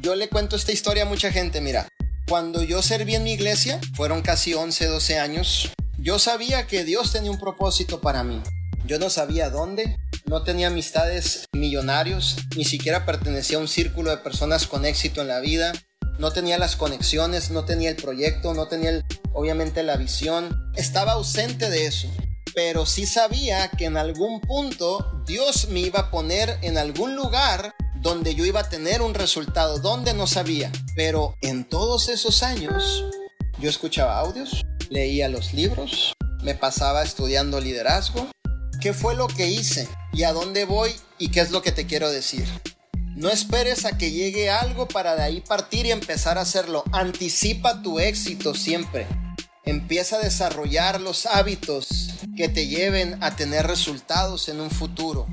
Yo le cuento esta historia a mucha gente, mira. Cuando yo serví en mi iglesia, fueron casi 11, 12 años, yo sabía que Dios tenía un propósito para mí. Yo no sabía dónde, no tenía amistades millonarios, ni siquiera pertenecía a un círculo de personas con éxito en la vida, no tenía las conexiones, no tenía el proyecto, no tenía obviamente la visión, estaba ausente de eso. Pero sí sabía que en algún punto Dios me iba a poner en algún lugar donde yo iba a tener un resultado, donde no sabía. Pero en todos esos años yo escuchaba audios, leía los libros, me pasaba estudiando liderazgo. ¿Qué fue lo que hice? ¿Y a dónde voy? ¿Y qué es lo que te quiero decir? No esperes a que llegue algo para de ahí partir y empezar a hacerlo. Anticipa tu éxito siempre. Empieza a desarrollar los hábitos que te lleven a tener resultados en un futuro.